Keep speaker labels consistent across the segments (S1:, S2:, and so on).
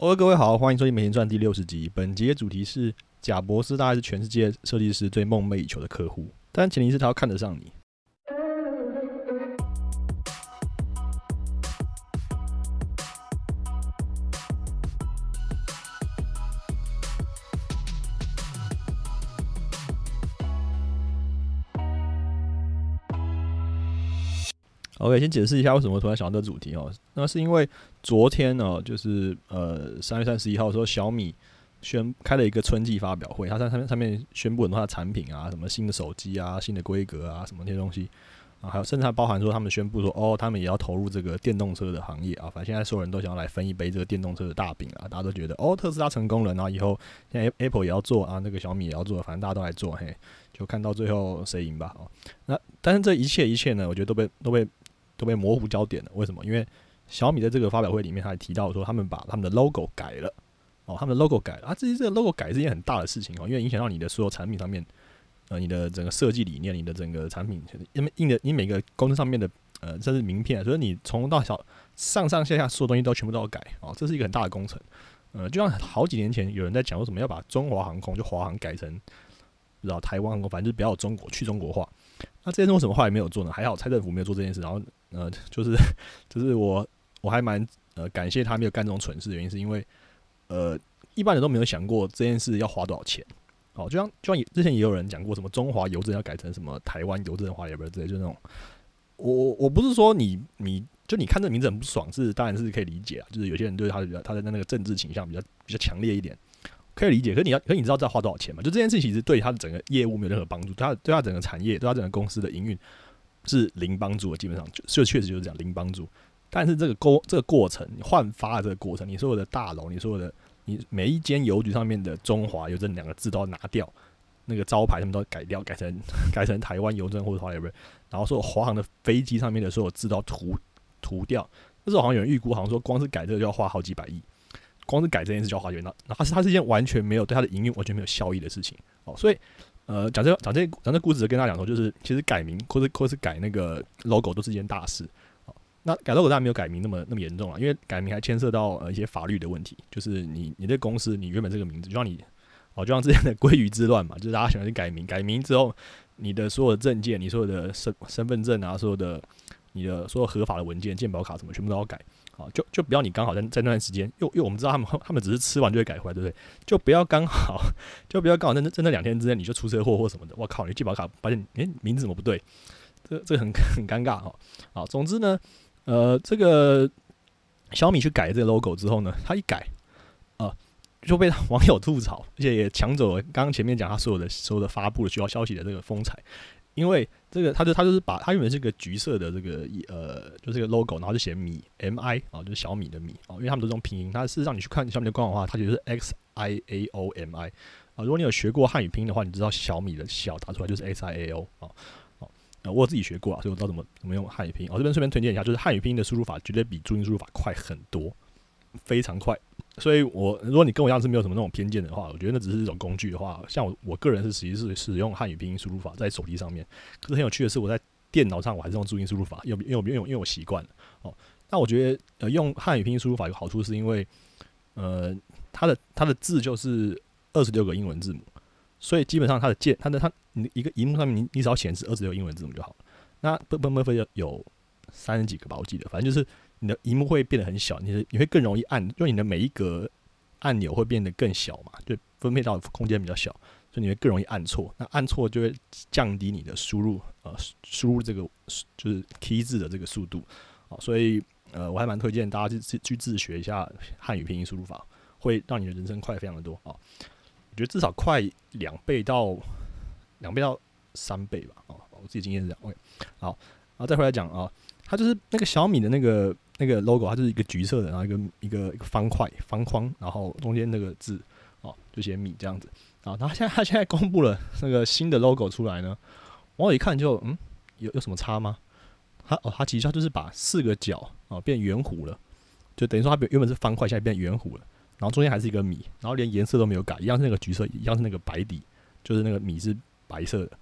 S1: 哦，各位好，欢迎收听《美钱传》第六十集。本集的主题是贾博士，大概是全世界设计师最梦寐以求的客户，但前提是他要看得上你。OK，先解释一下为什么突然想到这主题哦。那是因为昨天呢，就是呃三月三十一号的时候，小米宣开了一个春季发表会，它在上面上面宣布很多它的产品啊，什么新的手机啊、新的规格啊，什么那些东西啊，还有甚至还包含说他们宣布说，哦，他们也要投入这个电动车的行业啊。反正现在所有人都想要来分一杯这个电动车的大饼啊，大家都觉得哦，特斯拉成功了，然后以后现在 Apple 也要做啊，那个小米也要做，反正大家都来做，嘿，就看到最后谁赢吧。哦，那但是这一切一切呢，我觉得都被都被。都被模糊焦点了，为什么？因为小米在这个发表会里面，他还提到说，他们把他们的 logo 改了，哦，他们的 logo 改了啊，这这个 logo 改是一件很大的事情哦，因为影响到你的所有产品上面，呃，你的整个设计理念，你的整个产品，因为印的你每个公司上面的呃，甚至名片，所以你从到小上上下下所有东西都全部都要改哦，这是一个很大的工程，呃，就像好几年前有人在讲，为什么要把中华航空就华航改成不知道台湾航空，反正就是不要中国去中国化。那这件事为什么后来没有做呢？还好蔡政府没有做这件事，然后呃，就是就是我我还蛮呃感谢他没有干这种蠢事原因，是因为呃一般人都没有想过这件事要花多少钱。哦，就像就像之前也有人讲过，什么中华邮政要改成什么台湾邮政华也不是之类，就那种我我我不是说你你就你看这名字很不爽，是当然是可以理解啊，就是有些人对他的比较他的那个政治倾向比较比较强烈一点。可以理解，可是你要，可是你知道这要花多少钱吗？就这件事其实对他的整个业务没有任何帮助，他对他整个产业，对他整个公司的营运是零帮助的，基本上就就确实就是这样零帮助。但是这个过这个过程换发的这个过程，你所有的大楼，你所有的你每一间邮局上面的中华邮政两个字都要拿掉，那个招牌他们都改掉，改成 改成台湾邮政或者华邮，然后所有华航的飞机上面的所有字都要涂涂掉。那时候好像有人预估，好像说光是改这个就要花好几百亿。光是改这件事就要花钱，那那它是它是一件完全没有对它的营运完全没有效益的事情哦。所以，呃，讲这讲这讲这故事跟大家讲说，就是其实改名或者或是改那个 logo 都是一件大事。那改 logo 当然没有改名那么那么严重了，因为改名还牵涉到呃一些法律的问题，就是你你的公司你原本这个名字，就像你哦，就像之前的鲑鱼之乱嘛，就是大家喜欢去改名，改名之后你的所有证件、你所有的身身份证啊，所有的你的所有合法的文件、健保卡什么，全部都要改。啊，就就不要你刚好在在那段时间，又又我们知道他们他们只是吃完就会改回来，对不对？就不要刚好，就不要刚好在那在那两天之内你就出车祸或什么的。我靠，你健保卡发现诶名字怎么不对？这这很很尴尬哈。好，总之呢，呃，这个小米去改这个 logo 之后呢，他一改啊就被网友吐槽，而且也抢走了刚刚前面讲他所有的所有的发布的需要消息的这个风采。因为这个，他就他就是把他原本是个橘色的这个一呃，就是个 logo，然后就写米 M I 啊，就是小米的米啊，因为他们都是用拼音。它事实上你去看小米的官网的话，它就是 X I A O M I 啊。如果你有学过汉语拼音的话，你知道小米的小打出来就是 X I A O 啊。哦，我自己学过啊，所以我知道怎么怎么用汉语拼音。我这边顺便推荐一下，就是汉语拼音的输入法绝对比注音输入法快很多，非常快。所以，我如果你跟我一样是没有什么那种偏见的话，我觉得那只是一种工具的话，像我我个人是实际是使用汉语拼音输入法在手机上面。可是很有趣的是，我在电脑上我还是用注音输入法，因为因为因为因为我习惯了哦。那我觉得呃用汉语拼音输入法有好处，是因为呃它的它的字就是二十六个英文字母，所以基本上它的键它的它你一个荧幕上面你你只要显示二十六英文字母就好了。那不不不非有三十几个吧，我记得，反正就是。你的荧幕会变得很小，你的你会更容易按，因为你的每一格按钮会变得更小嘛，就分配到空间比较小，所以你会更容易按错。那按错就会降低你的输入，呃，输入这个就是 key 字的这个速度啊。所以呃，我还蛮推荐大家去去自学一下汉语拼音输入法，会让你的人生快非常的多啊。我觉得至少快两倍到两倍到三倍吧啊，我自己经验是这样。OK，好，然后再回来讲啊，它就是那个小米的那个。那个 logo 它就是一个橘色的，然后一个一个一个方块方框，然后中间那个字哦就写米这样子啊。然后现在 他现在公布了那个新的 logo 出来呢，我一看就嗯有有什么差吗？它哦它其实它就是把四个角啊变圆弧了，就等于说它原本是方块，现在变圆弧了。然后中间还是一个米，然后连颜色都没有改，一样是那个橘色，一样是那个白底，就是那个米是白色的。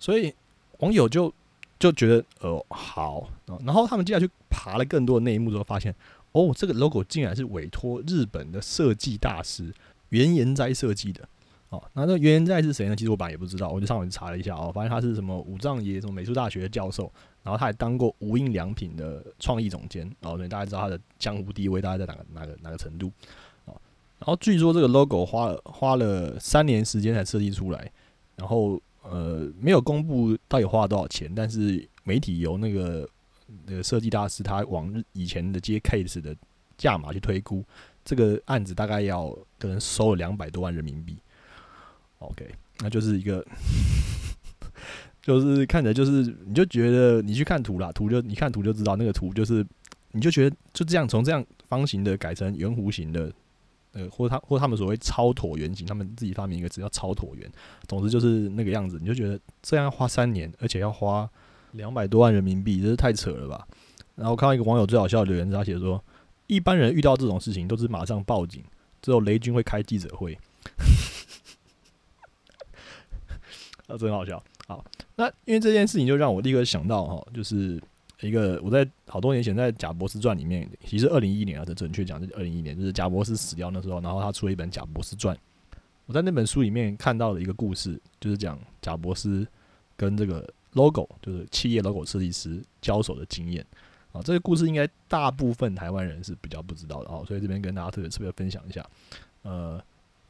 S1: 所以网友就。就觉得呃好，然后他们接下去爬了更多的内幕之后，发现哦，这个 logo 竟然是委托日本的设计大师原研哉设计的。哦，那那原研哉是谁呢？其实我本来也不知道，我就上网去查了一下哦，发现他是什么五藏野什么美术大学的教授，然后他还当过无印良品的创意总监，然后大家知道他的江湖地位大概在哪个哪个哪个程度。哦。然后据说这个 logo 花了花了三年时间才设计出来，然后呃没有公布到底花了多少钱，但是媒体由那个那个设计大师他往以前的接 case 的价码去推估，这个案子大概要可能收了两百多万人民币。OK，那就是一个，就是看着就是，你就觉得你去看图啦，图就你看图就知道，那个图就是，你就觉得就这样从这样方形的改成圆弧形的，呃，或他或他们所谓超椭圆形，他们自己发明一个词叫超椭圆，总之就是那个样子，你就觉得这样花三年，而且要花两百多万人民币，这是太扯了吧？然后看到一个网友最好笑的留言，他写说，一般人遇到这种事情都是马上报警，只有雷军会开记者会。啊，真好笑。好，那因为这件事情就让我立刻想到哈，就是一个我在好多年前在贾博士传里面，其实二零一一年啊，这准确讲是二零一一年，就是贾博士死掉那时候，然后他出了一本贾博士传。我在那本书里面看到了一个故事，就是讲贾博士跟这个 logo，就是企业 logo 设计师交手的经验。啊，这个故事应该大部分台湾人是比较不知道的啊，所以这边跟大家特别特别分享一下。呃。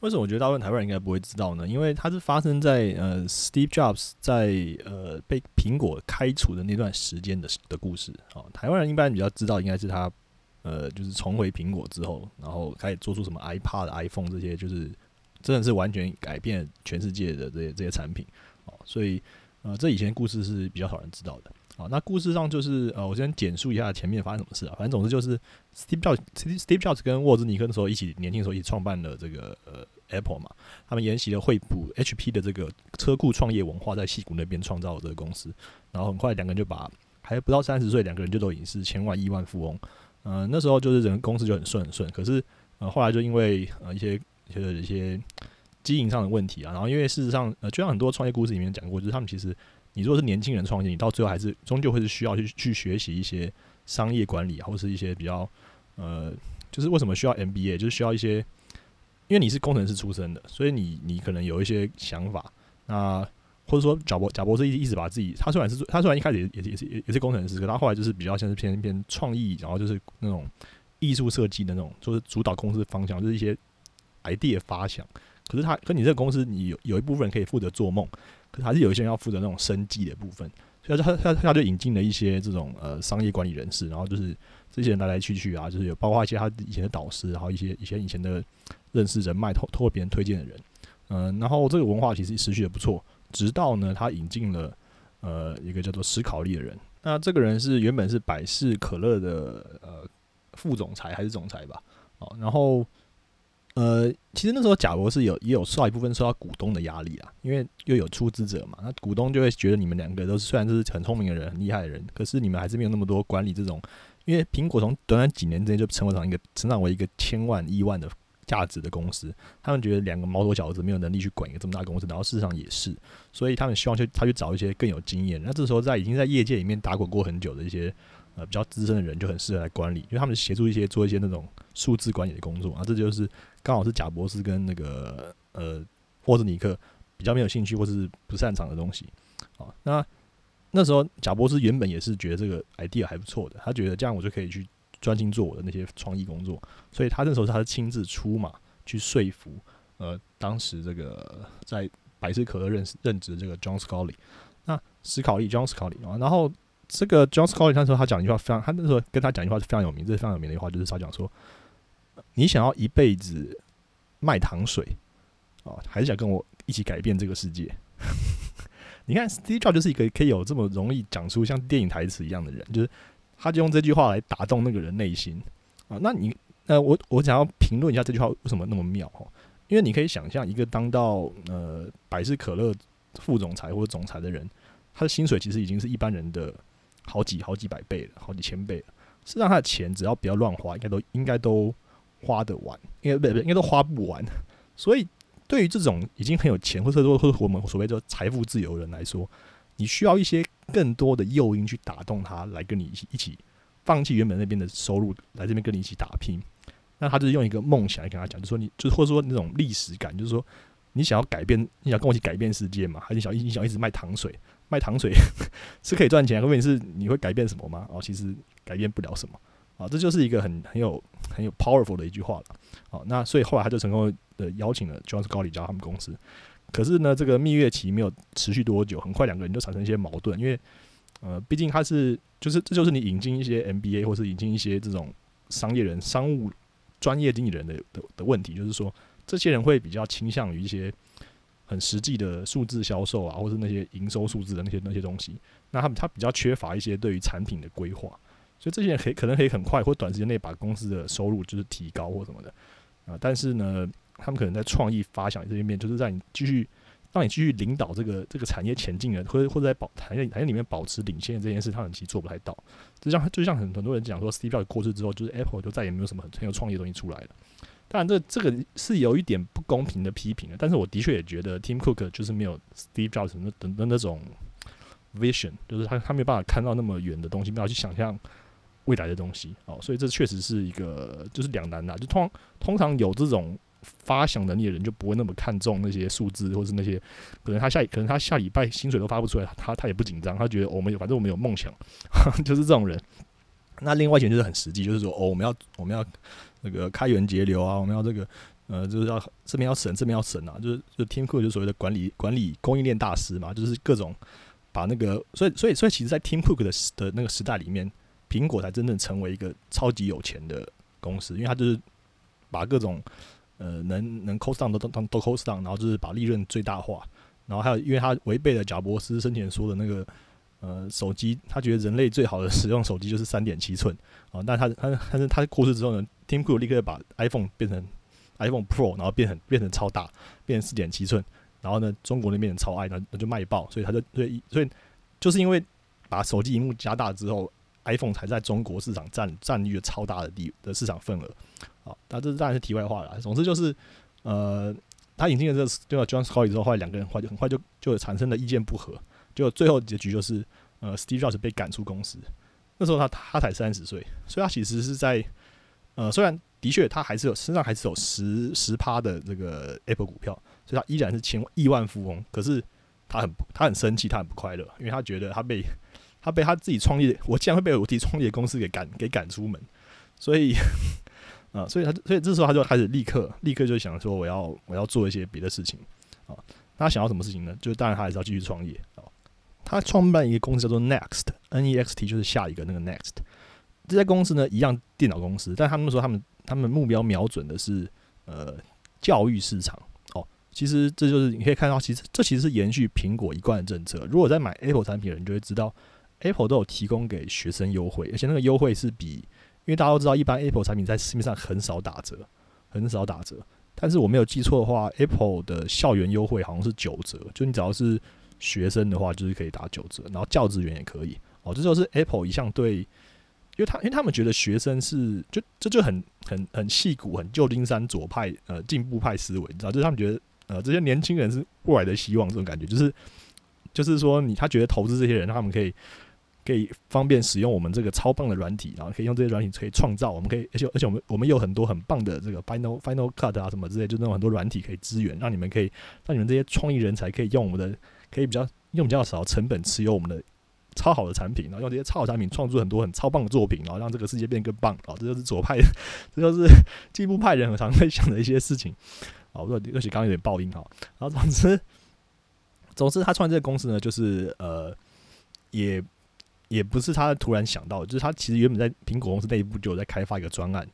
S1: 为什么我觉得大部分台湾人应该不会知道呢？因为它是发生在呃，Steve Jobs 在呃被苹果开除的那段时间的的故事。哦，台湾人一般比较知道，应该是他呃，就是重回苹果之后，然后开始做出什么 iPad、iPhone 这些，就是真的是完全改变全世界的这些这些产品。哦，所以呃，这以前故事是比较少人知道的。好，那故事上就是呃，我先简述一下前面发生什么事啊。反正总之就是 Steve Jobs，Steve Jobs 跟沃兹尼克的时候一起年轻的时候一起创办了这个呃 Apple 嘛。他们沿袭了惠普 HP 的这个车库创业文化，在戏谷那边创造了这个公司。然后很快两个人就把还不到三十岁，两个人就都已经是千万亿万富翁。嗯，那时候就是整个公司就很顺很顺。可是呃后来就因为呃一些就是一些经营上的问题啊，然后因为事实上呃就像很多创业故事里面讲过，就是他们其实。你如果是年轻人创业，你到最后还是终究会是需要去去学习一些商业管理啊，或是一些比较呃，就是为什么需要 MBA，就是需要一些，因为你是工程师出身的，所以你你可能有一些想法，那或者说贾博贾博士一一直把自己，他虽然是他虽然一开始也也是也是工程师，可他后来就是比较像是偏偏创意，然后就是那种艺术设计的那种，就是主导公司方向，就是一些 idea 发想。可是他跟你这个公司，你有有一部分人可以负责做梦。可是还是有一些人要负责那种生计的部分，所以他他他就引进了一些这种呃商业管理人士，然后就是这些人来来去去啊，就是有包括一些他以前的导师，然后一些以前以前的认识人脉，透透过别人推荐的人，嗯，然后这个文化其实持续的不错，直到呢他引进了呃一个叫做史考利的人，那这个人是原本是百事可乐的呃副总裁还是总裁吧，哦，然后。呃，其实那时候贾博士有也有受到一部分受到股东的压力啊，因为又有出资者嘛，那股东就会觉得你们两个都是虽然是很聪明的人、很厉害的人，可是你们还是没有那么多管理这种，因为苹果从短短几年之间就成为成一个成长为一个千万亿万的价值的公司，他们觉得两个毛头小子没有能力去管一个这么大公司，然后事实上也是，所以他们希望去他去找一些更有经验，那这时候在已经在业界里面打滚过很久的一些。呃，比较资深的人就很适合来管理，因为他们协助一些做一些那种数字管理的工作啊。这就是刚好是贾博士跟那个呃霍兹尼克比较没有兴趣或是不擅长的东西啊。那那时候贾博士原本也是觉得这个 idea 还不错的，他觉得这样我就可以去专心做我的那些创意工作，所以他那时候他是亲自出马去说服呃当时这个在百事可乐任任职的这个 John Scully，那史考利 John Scully 啊，然后。这个 John Scully 那时候他讲一句话非常，他那时候跟他讲一句话是非常有名，这是非常有名的一句话，就是他讲说：“你想要一辈子卖糖水啊，还是想跟我一起改变这个世界？” 你看，Steve Jobs 就是一个可以有这么容易讲出像电影台词一样的人，就是他就用这句话来打动那个人内心啊。那你呃，我我想要评论一下这句话为什么那么妙哈？因为你可以想象一个当到呃百事可乐副总裁或者总裁的人，他的薪水其实已经是一般人的。好几好几百倍了，好几千倍了。实际上，他的钱只要不要乱花，应该都应该都花得完，应该不不应该都花不完。所以，对于这种已经很有钱，或者说或者我们所谓的财富自由人来说，你需要一些更多的诱因去打动他，来跟你一起一起放弃原本那边的收入来这边跟你一起打拼。那他就是用一个梦想来跟他讲，就说你就是或者说那种历史感，就是说你想要改变，你想跟我一起改变世界嘛？还是想你想一直卖糖水？卖糖水是可以赚钱，问题是你会改变什么吗？哦，其实改变不了什么啊，这就是一个很很有很有 powerful 的一句话了。好，那所以后来他就成功的邀请了 Jones 高里加他们公司。可是呢，这个蜜月期没有持续多久，很快两个人就产生一些矛盾，因为呃，毕竟他是就是这就是你引进一些 MBA 或是引进一些这种商业人、商务专业经理人的的的问题，就是说这些人会比较倾向于一些。很实际的数字销售啊，或是那些营收数字的那些那些东西，那他们他比较缺乏一些对于产品的规划，所以这些人可以可能可以很快或短时间内把公司的收入就是提高或什么的啊，但是呢，他们可能在创意发想这一面，就是在你继续让你继续领导这个这个产业前进的，或者或者在保产业产业里面保持领先的这件事，他们其实做不太到。就像就像很很多人讲说，Steve Jobs 过世之后，就是 Apple 就再也没有什么很很有创意的东西出来了。当然，这这个是有一点不公平的批评的，但是我的确也觉得 Tim Cook 就是没有 Steve Jobs 那等的那种 vision，就是他他没有办法看到那么远的东西，没有去想象未来的东西哦，所以这确实是一个就是两难的。就通通常有这种发想能力的人，就不会那么看重那些数字，或是那些可能他下可能他下礼拜薪水都发不出来，他他也不紧张，他觉得我们有反正我们有梦想，就是这种人。那另外一点就是很实际，就是说哦，我们要我们要。那个开源节流啊，我们要这个，呃，就是要这边要省，这边要省啊，就是就 Tim Cook 就所谓的管理管理供应链大师嘛，就是各种把那个，所以所以所以其实，在 Tim Cook 的的那个时代里面，苹果才真正成为一个超级有钱的公司，因为他就是把各种呃能能 cost down 都都都 cost down，然后就是把利润最大化，然后还有因为他违背了贾伯斯生前说的那个。呃，手机，他觉得人类最好的使用手机就是三点七寸啊。但他他但是他过世之后呢，Tim Cook 立刻把 iPhone 变成 iPhone Pro，然后变成变成超大，变成四点七寸。然后呢，中国那边超爱，那那就卖爆。所以他就所以所以就是因为把手机荧幕加大之后，iPhone 才在中国市场占占据了超大的地的市场份额。好，那这当然是题外话了。总之就是呃，他引进了这个就叫 John Scott 之后，后来两个人快就很快就就产生了意见不合。就最后结局就是，呃，Steve Jobs 被赶出公司。那时候他他才三十岁，所以他其实是在，呃，虽然的确他还是有身上还是有十十趴的这个 Apple 股票，所以他依然是千亿万富翁。可是他很他很生气，他很不快乐，因为他觉得他被他被他自己创立，我竟然会被我自己创立的公司给赶给赶出门。所以，啊，所以他所以这时候他就开始立刻立刻就想说，我要我要做一些别的事情啊。他想要什么事情呢？就是当然他还是要继续创业啊。他创办一个公司叫做 Next，N E X T 就是下一个那个 Next。这家公司呢，一样电脑公司，但他们说他们他们目标瞄准的是呃教育市场。哦，其实这就是你可以看到，其实这其实是延续苹果一贯的政策。如果在买 Apple 产品的人就会知道，Apple 都有提供给学生优惠，而且那个优惠是比，因为大家都知道，一般 Apple 产品在市面上很少打折，很少打折。但是我没有记错的话，Apple 的校园优惠好像是九折，就你只要是。学生的话就是可以打九折，然后教职员也可以哦。这就是 Apple 一向对，因为他因为他们觉得学生是就这就很很很细骨、很旧金山左派呃进步派思维，你知道，就是他们觉得呃这些年轻人是未来的希望，这种感觉就是就是说你他觉得投资这些人，他们可以可以方便使用我们这个超棒的软体，然后可以用这些软体可以创造，我们可以而且而且我们我们有很多很棒的这个 Final Final Cut 啊什么之类，就那种很多软体可以支援，让你们可以让你们这些创意人才可以用我们的。可以比较用比较少成本持有我们的超好的产品，然后用这些超好产品创作很多很超棒的作品，然后让这个世界变得更棒。哦，这就是左派，这就是进步派人很常会想的一些事情。哦，我尤其刚刚有点爆音哈。然后总之，总之他创这个公司呢，就是呃，也也不是他突然想到，就是他其实原本在苹果公司内部就有在开发一个专案。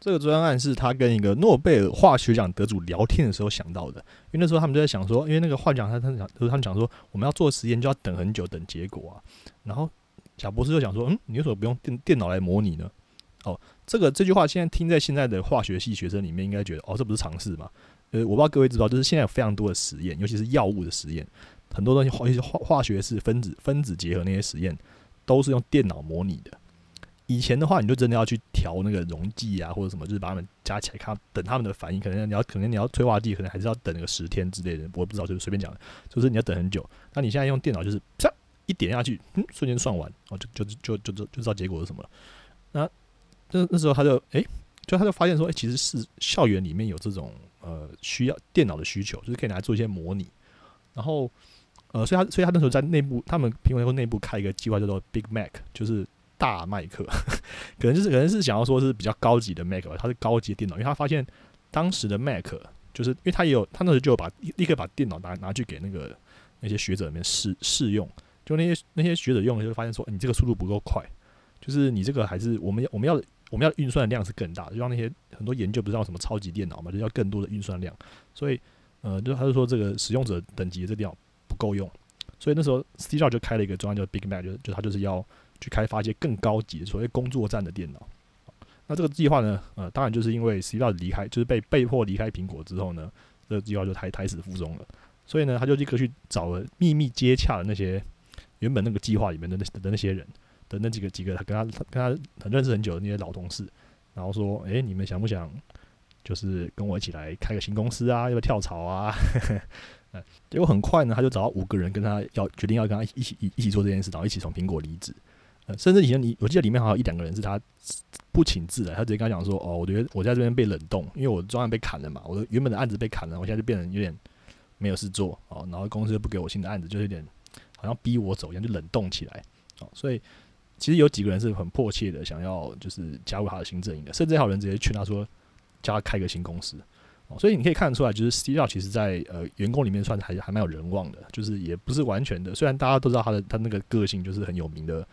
S1: 这个专案是他跟一个诺贝尔化学奖得主聊天的时候想到的，因为那时候他们就在想说，因为那个化奖他他讲就是他们讲说，我们要做实验就要等很久，等结果啊。然后贾博士就想说，嗯，你为什么不用电电脑来模拟呢？哦，这个这句话现在听在现在的化学系学生里面，应该觉得哦，这不是常识嘛？呃，我不知道各位知道，就是现在有非常多的实验，尤其是药物的实验，很多东西化一些化化学式分子分子结合那些实验，都是用电脑模拟的。以前的话，你就真的要去调那个溶剂啊，或者什么，就是把它们加起来看，等它们的反应。可能你要，可能你要催化剂，可能还是要等个十天之类的。我不知道，就是随便讲，就是你要等很久。那你现在用电脑，就是啪一点下去，嗯，瞬间算完，哦，就就就就就就知道结果是什么了。那那那时候他就诶，就他就发现说，诶，其实是校园里面有这种呃需要电脑的需求，就是可以拿来做一些模拟。然后呃，所以他所以他那时候在内部，他们苹果内部开一个计划叫做 Big Mac，就是大麦克，可能就是可能是想要说是比较高级的 Mac，吧它是高级电脑，因为他发现当时的 Mac 就是因为他也有他那时候就把立刻把电脑拿拿去给那个那些学者里面试试用。就那些那些学者用，就发现说，你这个速度不够快，就是你这个还是我们要我们要我们要运算的量是更大，就像那些很多研究不知道什么超级电脑嘛，就要更多的运算量，所以呃，就他就说这个使用者等级这电脑不够用，所以那时候 C 教就开了一个专案叫 Big Mac，就就他就是要去开发一些更高级的所谓工作站的电脑。那这个计划呢，呃，当然就是因为 C 教离开，就是被被迫离开苹果之后呢，这个计划就胎胎死腹中了，所以呢，他就立刻去找了秘密接洽的那些。原本那个计划里面的那的那些人的那几个几个，他跟他跟他很认识很久的那些老同事，然后说：“诶，你们想不想就是跟我一起来开个新公司啊？要不要跳槽啊？”结果很快呢，他就找到五个人跟他要决定要跟他一起一一起做这件事，然后一起从苹果离职。呃，甚至以前你我记得里面好像一两个人是他不请自来，他直接跟他讲说：“哦，我觉得我在这边被冷冻，因为我专案被砍了嘛，我的原本的案子被砍了，我现在就变成有点没有事做哦，然后公司又不给我新的案子，就是有点。”好像逼我走一样，就冷冻起来哦。所以其实有几个人是很迫切的想要就是加入他的新阵营的，甚至还有人直接劝他说叫他开个新公司所以你可以看得出来，就是 Steve 其实，在呃员工里面算还还蛮有人望的，就是也不是完全的。虽然大家都知道他的他那个个性就是很有名的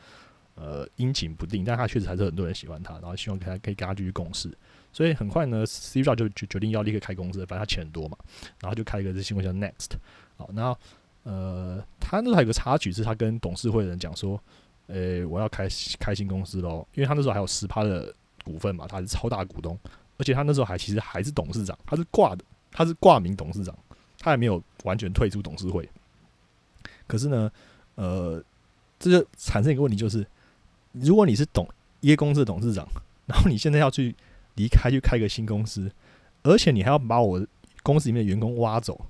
S1: 呃阴晴不定，但他确实还是很多人喜欢他，然后希望他可以跟他继续共事。所以很快呢，Steve 就决决定要立刻开公司，反正他钱很多嘛，然后就开一个这新闻叫 Next 好，然后。呃，他那时候还有个插曲，是他跟董事会的人讲说：“诶，我要开开新公司喽，因为他那时候还有十趴的股份嘛，他是超大股东，而且他那时候还其实还是董事长，他是挂的，他是挂名董事长，他还没有完全退出董事会。可是呢，呃，这就产生一个问题，就是如果你是董一个公司的董事长，然后你现在要去离开去开个新公司，而且你还要把我公司里面的员工挖走，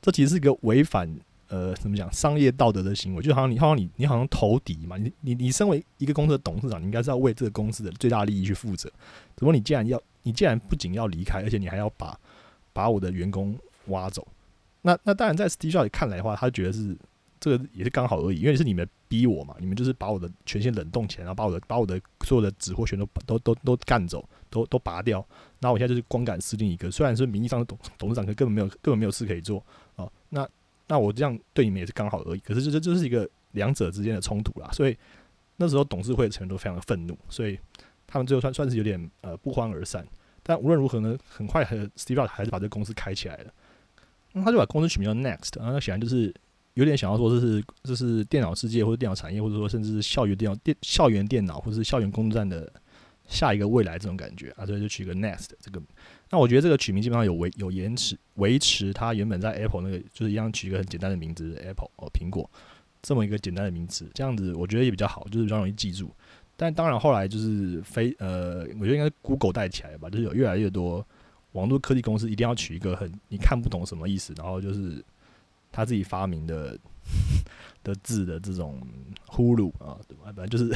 S1: 这其实是一个违反。”呃，怎么讲？商业道德的行为，就好像你，好像你，你好像投敌嘛。你，你，你身为一个公司的董事长，你应该是要为这个公司的最大利益去负责。怎么你既然要，你既然不仅要离开，而且你还要把把我的员工挖走？那那当然，在 Steve Jobs 看来的话，他觉得是这个也是刚好而已，因为是你们逼我嘛，你们就是把我的权限冷冻起来，然后把我的把我的所有的指挥权都都都都干走，都都拔掉。那我现在就是光杆司令一个，虽然是名义上的董董事长，可根本没有根本没有事可以做啊。那那我这样对你们也是刚好而已，可是这这就是一个两者之间的冲突啦，所以那时候董事会成员都非常的愤怒，所以他们最后算算是有点呃不欢而散。但无论如何呢，很快和 Steve 还是把这个公司开起来了。那他就把公司取名叫 Next，然后显然就是有点想要说这是这是电脑世界或者电脑产业，或者说甚至是校园电脑电校园电脑或者是校园工作站的下一个未来这种感觉啊，所以就取个 Next 这个。那我觉得这个取名基本上有维有延迟维持它原本在 Apple 那个就是一样取一个很简单的名字 Apple 哦苹果这么一个简单的名字，这样子我觉得也比较好，就是比较容易记住。但当然后来就是非呃，我觉得应该是 Google 带起来吧，就是有越来越多网络科技公司一定要取一个很你看不懂什么意思，然后就是他自己发明的。的字的这种呼噜啊，对吧？反正就是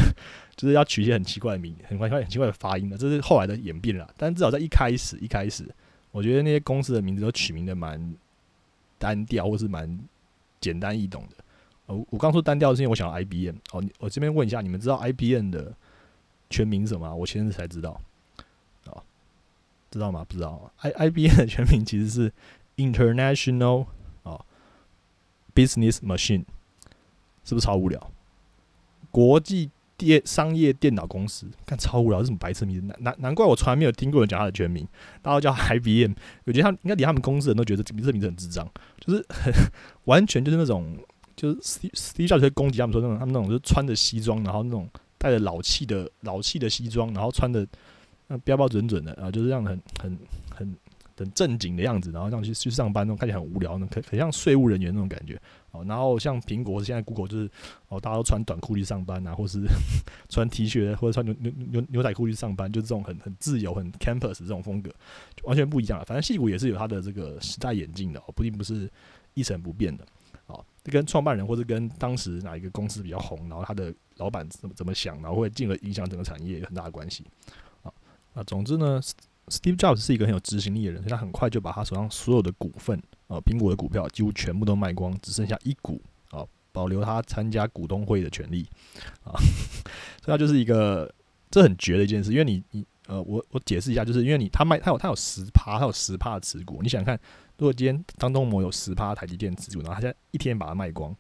S1: 就是要取一些很奇怪的名，很怪怪、很奇怪的发音的，这是后来的演变了。但至少在一开始，一开始，我觉得那些公司的名字都取名的蛮单调，或是蛮简单易懂的。我我刚说单调是因为我想要 IBM 哦，我这边问一下，你们知道 IBM 的全名什么？我前日才知道哦，知道吗？不知道。I IBM 的全名其实是 International 哦。Business Machine 是不是超无聊？国际电商业电脑公司，看超无聊，这什么白痴名字？难难难怪我从来没有听过人讲他的全名，大家叫 IBM。我觉得他应该连他们公司人都觉得这名字名字很智障，就是 完全就是那种就是 C C 校就会攻击他们说那种他们那种就穿着西装，然后那种带着老气的老气的西装，然后穿的那标标准准的啊，就是这样很很很。很正经的样子，然后这样去去上班，那种看起来很无聊，那可很像税务人员那种感觉哦。然后像苹果现在 Google 就是哦，大家都穿短裤去上班啊，或是 穿 T 恤或者穿牛牛牛牛仔裤去上班，就这种很很自由、很 campus 这种风格，完全不一样了。反正戏骨也是有它的这个时代眼镜的，哦，不一定不是一成不变的。跟创办人或者跟当时哪一个公司比较红，然后他的老板怎么怎么想，然后会进而影响整个产业有很大的关系。啊啊，总之呢，Steve Jobs 是一个很有执行力的人，所以他很快就把他手上所有的股份啊，苹果的股票几乎全部都卖光，只剩下一股啊，保留他参加股东会的权利啊，所以他就是一个这很绝的一件事，因为你你呃，我我解释一下，就是因为你他卖他有他有十趴，他有十趴的持股，你想看，如果今天张东谋有十趴台积电持股，然后他现在一天把它卖光。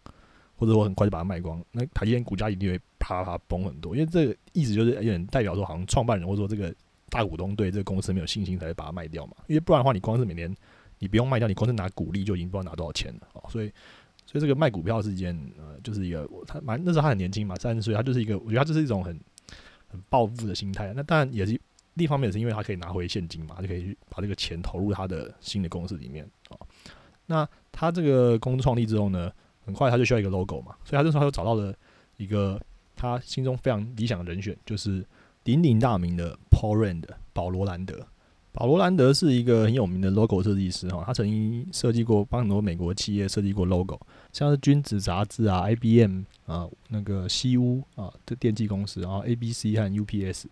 S1: 或者我很快就把它卖光，那台积电股价一定会啪啪崩很多，因为这个意思就是有点代表说，好像创办人或者说这个大股东对这个公司没有信心，才会把它卖掉嘛。因为不然的话，你光是每年你不用卖掉，你光是拿股利就已经不知道拿多少钱了哦。所以，所以这个卖股票是一件呃，就是一个他蛮那时候他很年轻嘛，三十岁，他就是一个我觉得他就是一种很很暴富的心态。那当然也是另一方面，也是因为他可以拿回现金嘛，就可以去把这个钱投入他的新的公司里面哦。那他这个公司创立之后呢？很快他就需要一个 logo 嘛，所以他这时候他就找到了一个他心中非常理想的人选，就是鼎鼎大名的 Paul Rand 保罗兰德。保罗兰德是一个很有名的 logo 设计师哈，他曾经设计过帮很多美国企业设计过 logo，像是君子杂志啊、IBM 啊、那个西屋啊的电器公司，然后 ABC 和 UPS，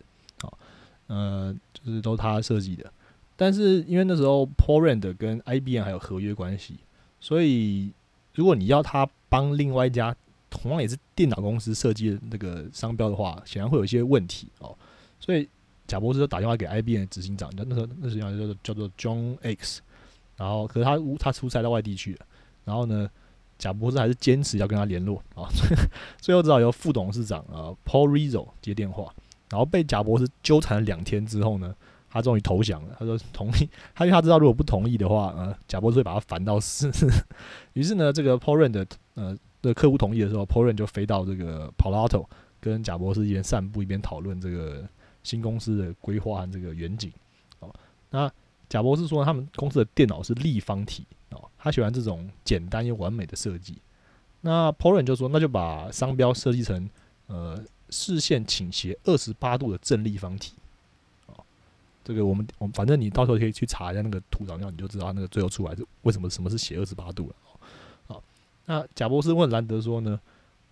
S1: 呃，就是都他设计的。但是因为那时候 Paul Rand 跟 IBM 还有合约关系，所以如果你要他帮另外一家同样也是电脑公司设计的那个商标的话，显然会有一些问题哦。所以贾博士就打电话给 IBM 执行长，那那时候那时候叫做叫做 John X，然后可是他他出差到外地去了，然后呢，贾博士还是坚持要跟他联络啊，最后只好由副董事长啊 Paul Rizzo 接电话，然后被贾博士纠缠了两天之后呢。他终于投降了。他说同意，他因为他知道如果不同意的话，呃，贾博士会把他烦到死。于是呢，这个 Porin 的呃的客户同意的时候，Porin 就飞到这个 Palato，跟贾博士一边散步一边讨论这个新公司的规划和这个远景。哦，那贾博士说他们公司的电脑是立方体哦，他喜欢这种简单又完美的设计。那 Porin 就说，那就把商标设计成呃视线倾斜二十八度的正立方体。哦这个我们我们反正你到时候可以去查一下那个图，然后你就知道那个最后出来是为什么什么是斜二十八度了。好，那贾博士问兰德说呢，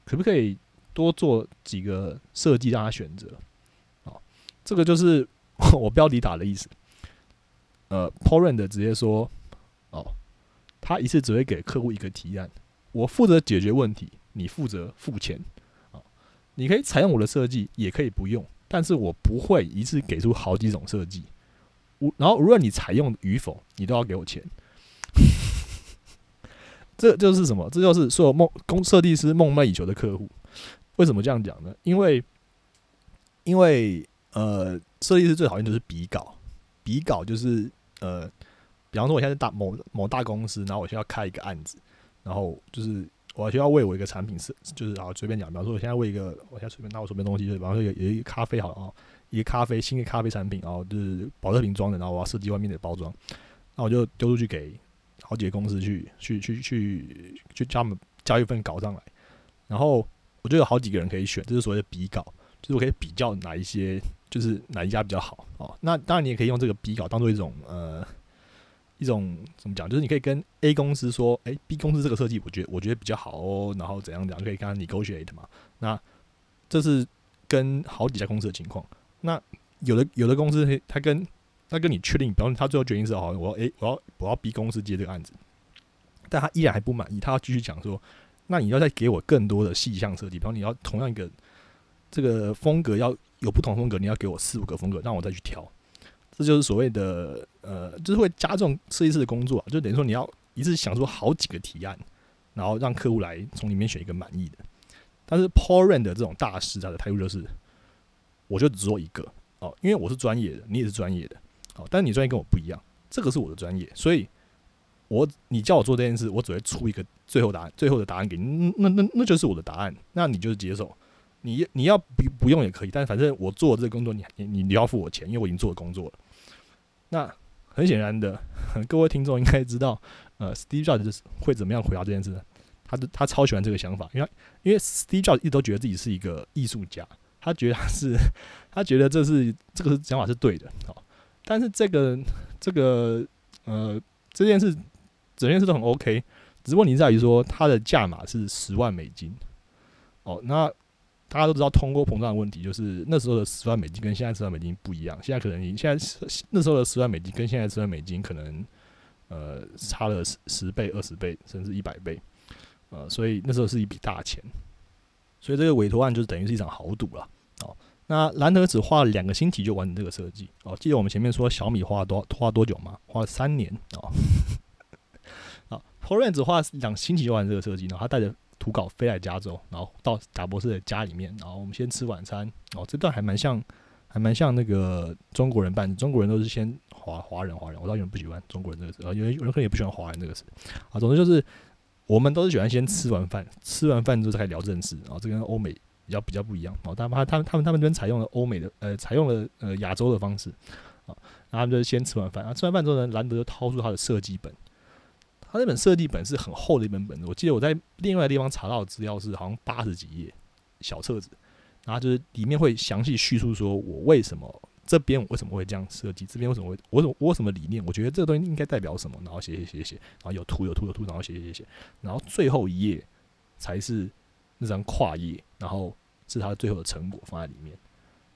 S1: 可不可以多做几个设计让他选择？哦，这个就是 我标题打的意思。呃，Paul Rand 直接说，哦，他一次只会给客户一个提案，我负责解决问题，你负责付钱。你可以采用我的设计，也可以不用。但是我不会一次给出好几种设计，无然后无论你采用与否，你都要给我钱。这就是什么？这就是所有梦工设计师梦寐以求的客户。为什么这样讲呢？因为因为呃，设计师最讨厌就是比稿，比稿就是呃，比方说我现在大某某大公司，然后我现在要开一个案子，然后就是。我需要为我一个产品设，就是啊，随便讲，比方说我现在为一个，我现在随便拿我随便东西，就比方说有有一个咖啡好了啊，一个咖啡新的咖啡产品，然后就是保特瓶装的，然后我要设计外面的包装，那我就丢出去给好几个公司去去去去去叫他们交一份稿上来，然后我就有好几个人可以选，这是所谓的比稿，就是我可以比较哪一些，就是哪一家比较好哦。那当然你也可以用这个比稿当做一种呃。一种怎么讲，就是你可以跟 A 公司说，哎，B 公司这个设计，我觉得我觉得比较好哦，然后怎样讲，可以跟他 negotiate 嘛。那这是跟好几家公司的情况。那有的有的公司，他跟他跟你确定，比方他最后决定是好，我要 A，我要我要 B 公司接这个案子，但他依然还不满意，他要继续讲说，那你要再给我更多的细项设计，比方你要同样一个这个风格要有不同风格，你要给我四五个风格，让我再去挑。这就是所谓的呃，就是会加重设计师的工作，就等于说你要一次想出好几个提案，然后让客户来从里面选一个满意的。但是 Paul Rand 这种大师他的态度就是，我就只做一个哦，因为我是专业的，你也是专业的，哦，但是你专业跟我不一样，这个是我的专业，所以我你叫我做这件事，我只会出一个最后答案，最后的答案给你，那那那就是我的答案，那你就是接受。你你要不不用也可以，但反正我做这个工作，你你你要付我钱，因为我已经做了工作了。那很显然的，各位听众应该知道，呃，Steve Jobs 会怎么样回答这件事呢？他的他超喜欢这个想法，因为因为 Steve Jobs 一直都觉得自己是一个艺术家，他觉得他是他觉得这是这个想法是对的，好，但是这个这个呃这件事整件事都很 OK，只问题在于说它的价码是十万美金。哦，那大家都知道通货膨胀的问题，就是那时候的十万美金跟现在十万美金不一样。现在可能你现在那时候的十万美金跟现在十万美金可能呃差了十十倍、二十倍，甚至一百倍。呃，所以那时候是一笔大钱。所以这个委托案就是等于是一场豪赌了。哦，那兰德只花了两个星期就完成这个设计。哦，记得我们前面说小米花了多花了多久吗？花了三年。哦，啊 p o r a n 只花两星期就完成这个设计，然后他带着。图稿飞来加州，然后到贾博士的家里面，然后我们先吃晚餐。哦，这段还蛮像，还蛮像那个中国人办。中国人都是先华华人华人，我倒有点不喜欢中国人这个词啊，有人有人可能也不喜欢华人这个词啊。总之就是我们都是喜欢先吃完饭，吃完饭之后再聊正事。啊这跟欧美比较比较不一样。哦，他们他他们他们他们这边采用了欧美的呃，采用了呃亚洲的方式啊。然后他们就是先吃完饭，然后吃完饭之后呢，兰德就掏出他的设计本。他那本设计本是很厚的一本本子，我记得我在另外地方查到资料是好像八十几页小册子，然后就是里面会详细叙述说我为什么这边我为什么会这样设计，这边为什么会我什我什么理念，我觉得这个东西应该代表什么，然后写写写写，然后有图有图有图，然后写写写写，然后最后一页才是那张跨页，然后是他最后的成果放在里面。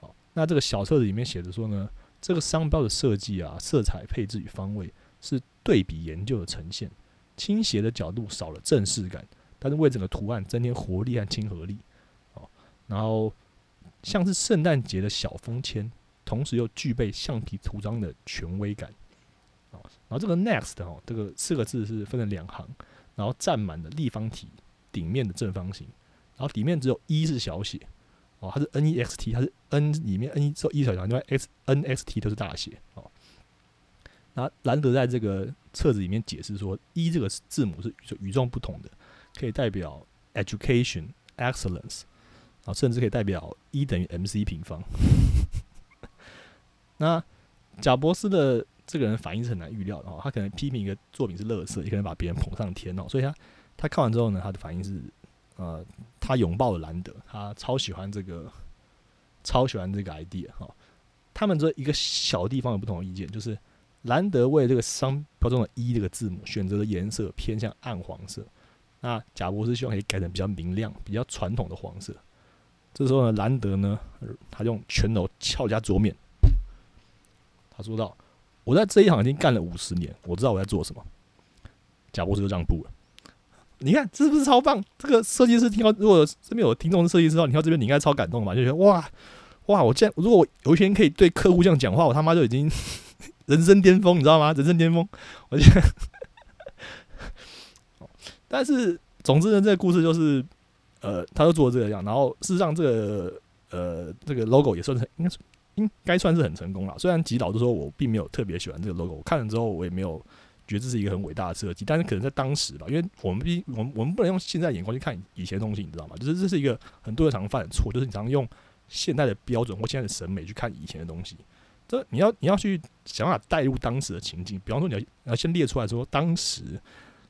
S1: 好，那这个小册子里面写着说呢，这个商标的设计啊，色彩配置与方位是对比研究的呈现。倾斜的角度少了正式感，但是为整个图案增添活力和亲和力。哦，然后像是圣诞节的小封签，同时又具备橡皮图章的权威感。哦，然后这个 next 哦，这个四个字是分成两行，然后占满了立方体顶面的正方形，然后底面只有一是小写。哦，它是 N E X T，它是 N 里面 N 只有一小写，另外 X N X T 都是大写。哦。那兰德在这个册子里面解释说，一这个字母是与众不同的，可以代表 education excellence，啊，甚至可以代表一等于 mc 平方。那贾博斯的这个人反应是很难预料的哦，他可能批评一个作品是垃圾，也可能把别人捧上天哦，所以他他看完之后呢，他的反应是，呃，他拥抱了兰德，他超喜欢这个，超喜欢这个 idea 哈。他们这一个小地方有不同的意见，就是。兰德为这个商标中的“一”这个字母选择的颜色偏向暗黄色，那贾博士希望可以改成比较明亮、比较传统的黄色。这时候呢，兰德呢，他用拳头敲一下桌面，他说道：“我在这一行已经干了五十年，我知道我在做什么。”贾博士就让步了。你看，是不是超棒？这个设计师听到，如果这边有听众是设计师的话，你看这边你应该超感动吧？就觉得哇哇，我竟然如果我有一天可以对客户这样讲话，我他妈就已经。人生巅峰，你知道吗？人生巅峰，我觉得。但是，总之呢，这个故事就是，呃，他就做这个样，然后事实上，这个呃，这个 logo 也算是应该应该算是很成功了。虽然吉老都说我并没有特别喜欢这个 logo，我看了之后我也没有觉得这是一个很伟大的设计，但是可能在当时吧，因为我们毕我们我们不能用现在眼光去看以前的东西，你知道吗？就是这是一个很多人常犯的错，就是你常用现在的标准或现在的审美去看以前的东西。这你要你要去想办法带入当时的情境，比方说你要你要先列出来说，当时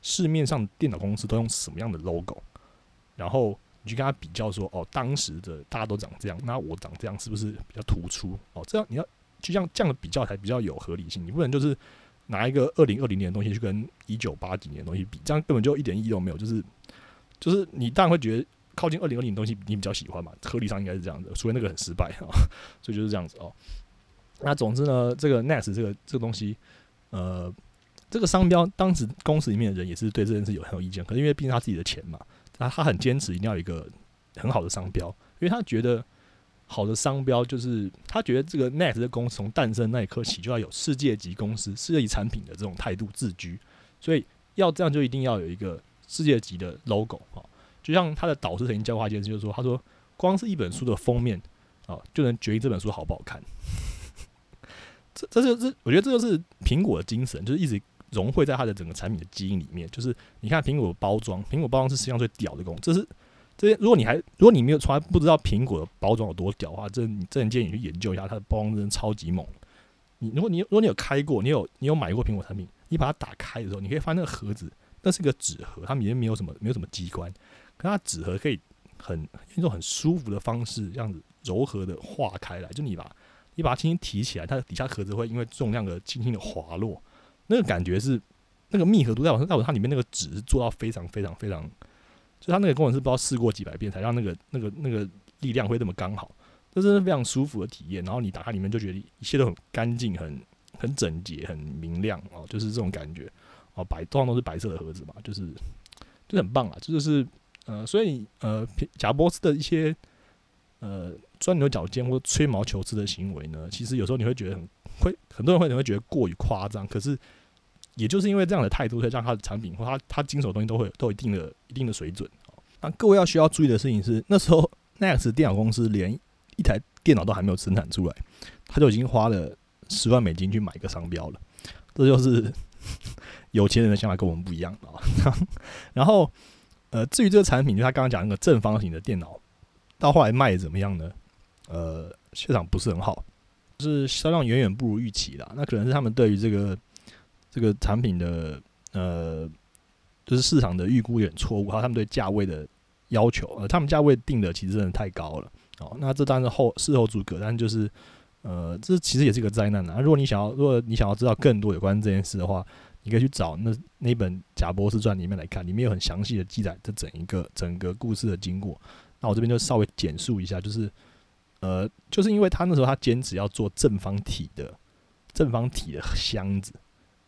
S1: 市面上电脑公司都用什么样的 logo，然后你去跟他比较说，哦，当时的大家都长这样，那我长这样是不是比较突出？哦，这样你要就像这样的比较才比较有合理性，你不能就是拿一个二零二零年的东西去跟一九八几年的东西比，这样根本就一点意义都没有。就是就是你当然会觉得靠近二零二零的东西你比较喜欢嘛，合理上应该是这样的，除非那个很失败啊，所以就是这样子哦。那总之呢，这个 Next 这个这个东西，呃，这个商标，当时公司里面的人也是对这件事有很有意见。可是因为毕竟他自己的钱嘛，那他很坚持一定要有一个很好的商标，因为他觉得好的商标就是他觉得这个 Next 的公司从诞生那一刻起就要有世界级公司、世界级产品的这种态度自居，所以要这样就一定要有一个世界级的 logo 啊。就像他的导师曾经教过一件事，就是说，他说光是一本书的封面啊，就能决定这本书好不好看。这这就是我觉得这就是苹果的精神，就是一直融汇在它的整个产品的基因里面。就是你看苹果包装，苹果包装是世界上最屌的工，这是这些。如果你还如果你没有从来不知道苹果的包装有多屌的话，这你真建议你去研究一下它的包装，真的超级猛。你如果你如果你有开过，你有你有买过苹果产品，你把它打开的时候，你可以发现那个盒子，那是个纸盒，它里面没有什么没有什么机关，可它纸盒可以很用一种很舒服的方式，这样子柔和的化开来，就你把。你把它轻轻提起来，它底下壳子会因为重量而轻轻的滑落，那个感觉是那个密合度在往上，在它里面那个纸是做到非常非常非常，就它那个工程师不知道试过几百遍才让那个那个那个力量会这么刚好，这是非常舒服的体验。然后你打开里面就觉得一切都很干净、很很整洁、很明亮哦，就是这种感觉哦。白通常都是白色的盒子嘛，就是就很棒啊，这就是呃，所以呃，贾波斯的一些呃钻牛角尖或吹毛求疵的行为呢，其实有时候你会觉得很会很多人会可能会觉得过于夸张，可是。也就是因为这样的态度，会让他的产品或他他经手东西都会都有一定的一定的水准。那各位要需要注意的事情是，那时候 Next 电脑公司连一台电脑都还没有生产出来，他就已经花了十万美金去买一个商标了。这就是 有钱人的想法跟我们不一样啊。然后，呃，至于这个产品，就他刚刚讲那个正方形的电脑，到后来卖怎么样呢？呃，市场不是很好，就是销量远远不如预期啦。那可能是他们对于这个。这个产品的呃，就是市场的预估有点错误，还有他们对价位的要求，呃，他们价位定的其实真的太高了。哦，那这当然是后事后诸葛，但就是呃，这其实也是一个灾难啊。如果你想要，如果你想要知道更多有关这件事的话，你可以去找那那本《贾博士传》里面来看，里面有很详细的记载这整一个整个故事的经过。那我这边就稍微简述一下，就是呃，就是因为他那时候他坚持要做正方体的正方体的箱子。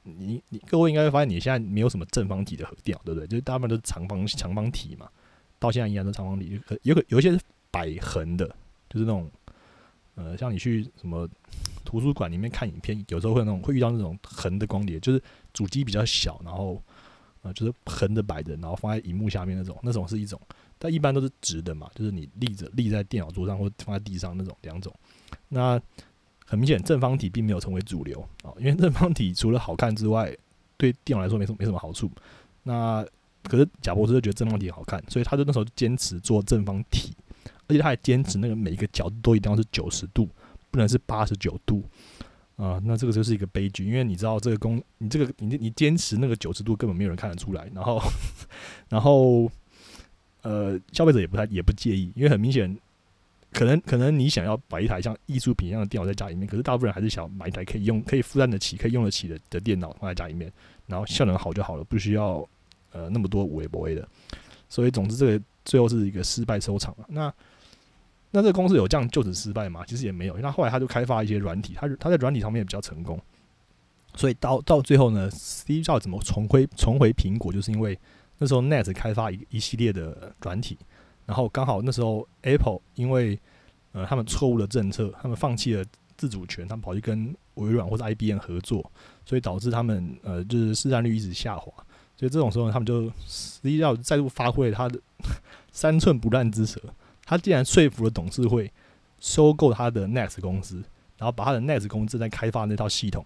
S1: 你你各位应该会发现，你现在没有什么正方体的核电，对不对？就是大部分都是长方长方体嘛，到现在依然都长方体。可有可有一些是摆横的，就是那种呃，像你去什么图书馆里面看影片，有时候会那种会遇到那种横的光碟，就是主机比较小，然后呃就是横的摆着，然后放在荧幕下面那种，那种是一种。但一般都是直的嘛，就是你立着立在电脑桌上或者放在地上那种两种。那很明显，正方体并没有成为主流啊，因为正方体除了好看之外，对电脑来说没什么没什么好处。那可是贾博士就觉得正方体好看，所以他就那时候坚持做正方体，而且他还坚持那个每一个角度都一定要是九十度，不能是八十九度啊。那这个就是一个悲剧，因为你知道这个工，你这个你你坚持那个九十度根本没有人看得出来，然后 然后呃消费者也不太也不介意，因为很明显。可能可能你想要摆一台像艺术品一样的电脑在家里面，可是大部分人还是想买一台可以用、可以负担得起、可以用得起的的电脑放在家里面，然后效能好就好了，不需要呃那么多五 A 博 A 的。所以总之这个最后是一个失败收场了。那那这个公司有这样就此失败吗？其实也没有，因为后来他就开发一些软体，他他在软体上面也比较成功。所以到到最后呢，Steve Jobs 怎么重回重回苹果，就是因为那时候 Net 开发一一系列的软体。然后刚好那时候，Apple 因为呃他们错误的政策，他们放弃了自主权，他们跑去跟微软或者 IBM 合作，所以导致他们呃就是市占率一直下滑。所以这种时候，他们就实际上再度发挥他的 三寸不烂之舌，他竟然说服了董事会收购他的 Next 公司，然后把他的 Next 公司在开发那套系统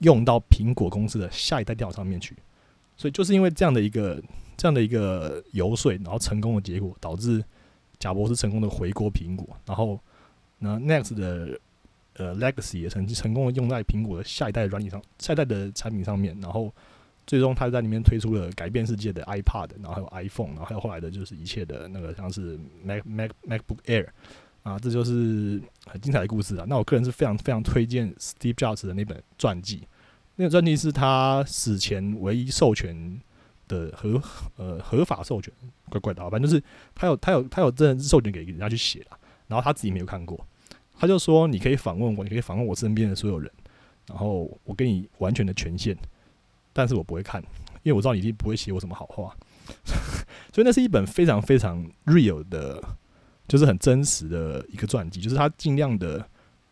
S1: 用到苹果公司的下一代电脑上面去。所以就是因为这样的一个。这样的一个游说，然后成功的结果，导致贾博士成功的回国苹果，然后那 Next 的呃 Legacy 也成成功的用在苹果的下一代软体上，下一代的产品上面，然后最终他在里面推出了改变世界的 iPad，然后还有 iPhone，然后还有后来的就是一切的那个像是 Mac Mac MacBook Air 啊，这就是很精彩的故事啊。那我个人是非常非常推荐 Steve Jobs 的那本传记，那个传记是他死前唯一授权。的合呃合法授权，怪怪的，反正就是他有他有他有真的授权给人家去写了，然后他自己没有看过，他就说你可以访问我，你可以访问我身边的所有人，然后我给你完全的权限，但是我不会看，因为我知道你一定不会写我什么好话，所以那是一本非常非常 real 的，就是很真实的一个传记，就是他尽量的，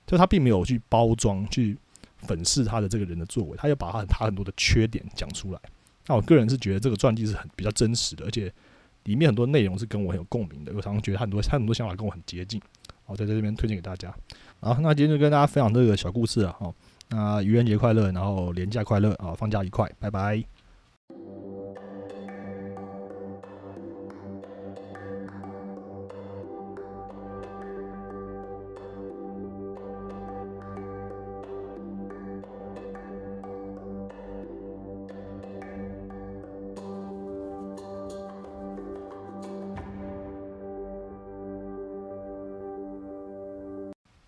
S1: 就他并没有去包装去粉饰他的这个人的作为，他又把他他很多的缺点讲出来。那我个人是觉得这个传记是很比较真实的，而且里面很多内容是跟我很有共鸣的。我常常觉得很多他很多想法跟我很接近，好在这边推荐给大家。好，那今天就跟大家分享这个小故事啊，哈，那愚人节快乐，然后年假快乐啊，放假愉快，拜拜。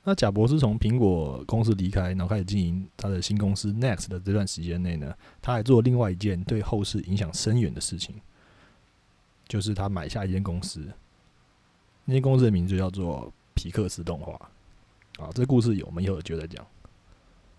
S1: 那贾博士从苹果公司离开，然后开始经营他的新公司 Next 的这段时间内呢，他还做另外一件对后世影响深远的事情，就是他买下一间公司，那间公司的名字叫做皮克斯动画。啊，这故事有我们以后有机会再讲。